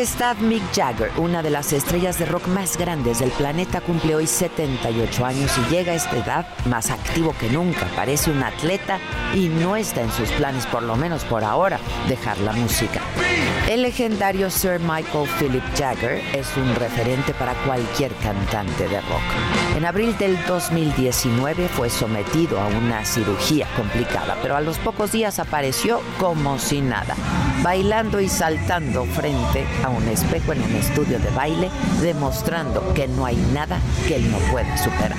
Majestad Mick Jagger, una de las estrellas de rock más grandes del planeta, cumple hoy 78 años y llega a esta edad más activo que nunca. Parece un atleta y no está en sus planes, por lo menos por ahora, dejar la música. El legendario Sir Michael Philip Jagger es un referente para cualquier cantante de rock. En abril del 2019 fue sometido a una cirugía complicada, pero a los pocos días apareció como si nada, bailando y saltando frente a un espejo en un estudio de baile, demostrando que no hay nada que él no puede superar.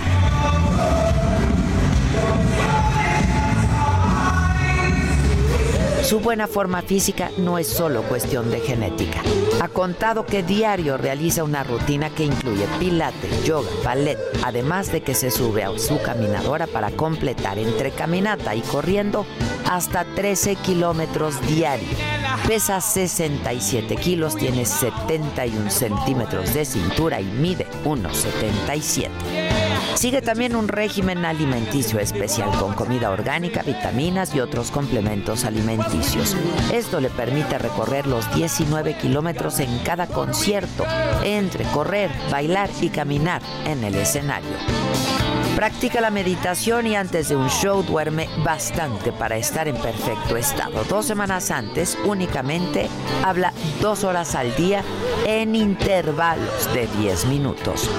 Su buena forma física no es solo cuestión de genética. Ha contado que diario realiza una rutina que incluye pilates, yoga, ballet, además de que se sube a su caminadora para completar entre caminata y corriendo hasta 13 kilómetros diarios. Pesa 67 kilos, tiene 71 centímetros de cintura y mide 1,77. Sigue también un régimen alimenticio especial con comida orgánica, vitaminas y otros complementos alimenticios. Esto le permite recorrer los 19 kilómetros en cada concierto, entre correr, bailar y caminar en el escenario. Practica la meditación y antes de un show duerme bastante para estar en perfecto estado. Dos semanas antes únicamente habla dos horas al día en intervalos de 10 minutos.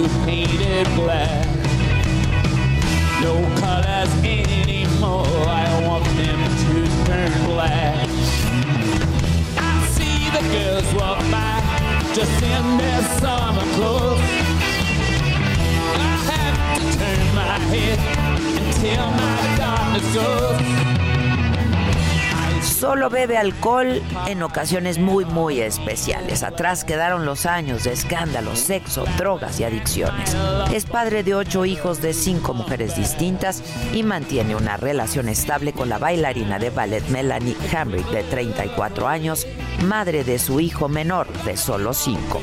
Want to paint it black. No colors anymore, I want them to turn black. I see the girls walk by just in their summer clothes. I have to turn my head until my darkness goes. Solo bebe alcohol en ocasiones muy, muy especiales. Atrás quedaron los años de escándalos, sexo, drogas y adicciones. Es padre de ocho hijos de cinco mujeres distintas y mantiene una relación estable con la bailarina de ballet Melanie Hamrick de 34 años, madre de su hijo menor de solo cinco.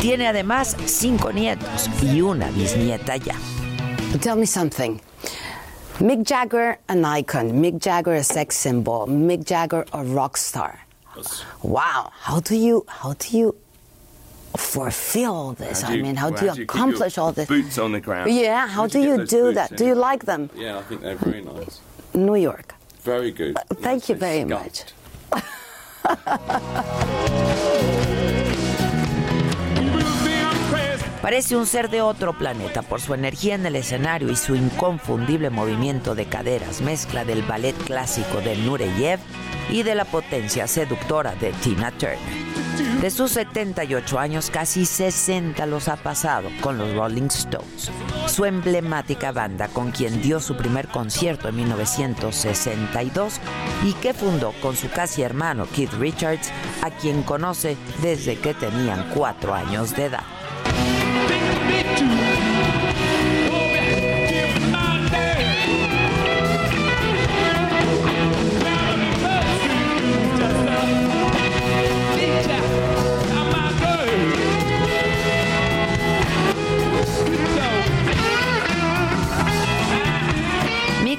Tiene además cinco nietos y una bisnieta ya. Tell me something. Mick Jagger, an icon. Mick Jagger, a sex symbol. Mick Jagger, a rock star. Wow. How do you? How do you? fulfill this? How do I mean, how well, do you how do you accomplish all this? boots on the ground? Yeah, how Where'd do you you do that? in? Do you like them? Yeah, I think they're very nice. New York. Very good. Thank you very Scuffed. Parece un ser de otro planeta por su energía en el escenario y su inconfundible movimiento de caderas, mezcla del ballet clásico de Nureyev y de la potencia seductora de Tina Turner. De sus 78 años, casi 60 los ha pasado con los Rolling Stones, su emblemática banda con quien dio su primer concierto en 1962 y que fundó con su casi hermano Keith Richards, a quien conoce desde que tenían cuatro años de edad.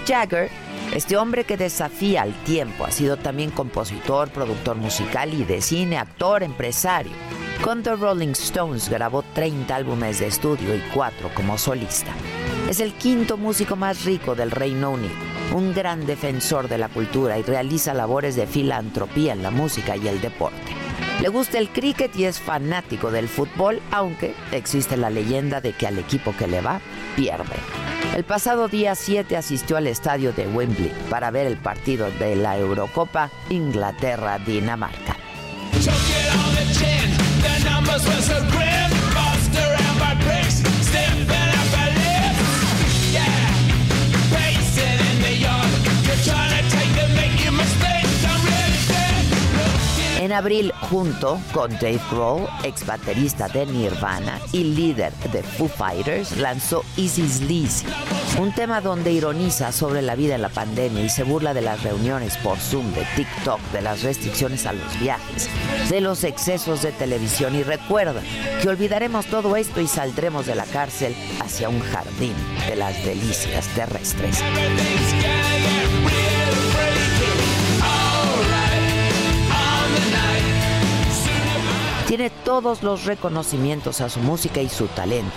Jagger, este hombre que desafía al tiempo, ha sido también compositor, productor musical y de cine, actor, empresario. Con The Rolling Stones grabó 30 álbumes de estudio y 4 como solista. Es el quinto músico más rico del Reino Unido, un gran defensor de la cultura y realiza labores de filantropía en la música y el deporte. Le gusta el cricket y es fanático del fútbol, aunque existe la leyenda de que al equipo que le va, pierde. El pasado día 7 asistió al estadio de Wembley para ver el partido de la Eurocopa Inglaterra-Dinamarca. En abril, junto con Dave Grohl, ex baterista de Nirvana y líder de Foo Fighters, lanzó Easy's Sleazy, un tema donde ironiza sobre la vida en la pandemia y se burla de las reuniones por Zoom, de TikTok, de las restricciones a los viajes, de los excesos de televisión y recuerda que olvidaremos todo esto y saldremos de la cárcel hacia un jardín de las delicias terrestres. Tiene todos los reconocimientos a su música y su talento.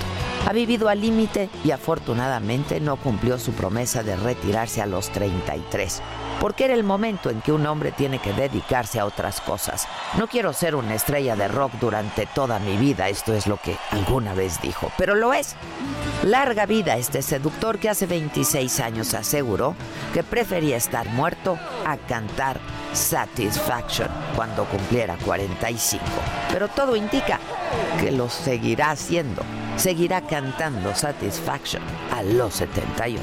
Ha vivido al límite y afortunadamente no cumplió su promesa de retirarse a los 33, porque era el momento en que un hombre tiene que dedicarse a otras cosas. No quiero ser una estrella de rock durante toda mi vida, esto es lo que alguna vez dijo, pero lo es. Larga vida este seductor que hace 26 años aseguró que prefería estar muerto a cantar Satisfaction cuando cumpliera 45. Pero todo indica que lo seguirá haciendo. Seguirá cantando Satisfaction a los 78.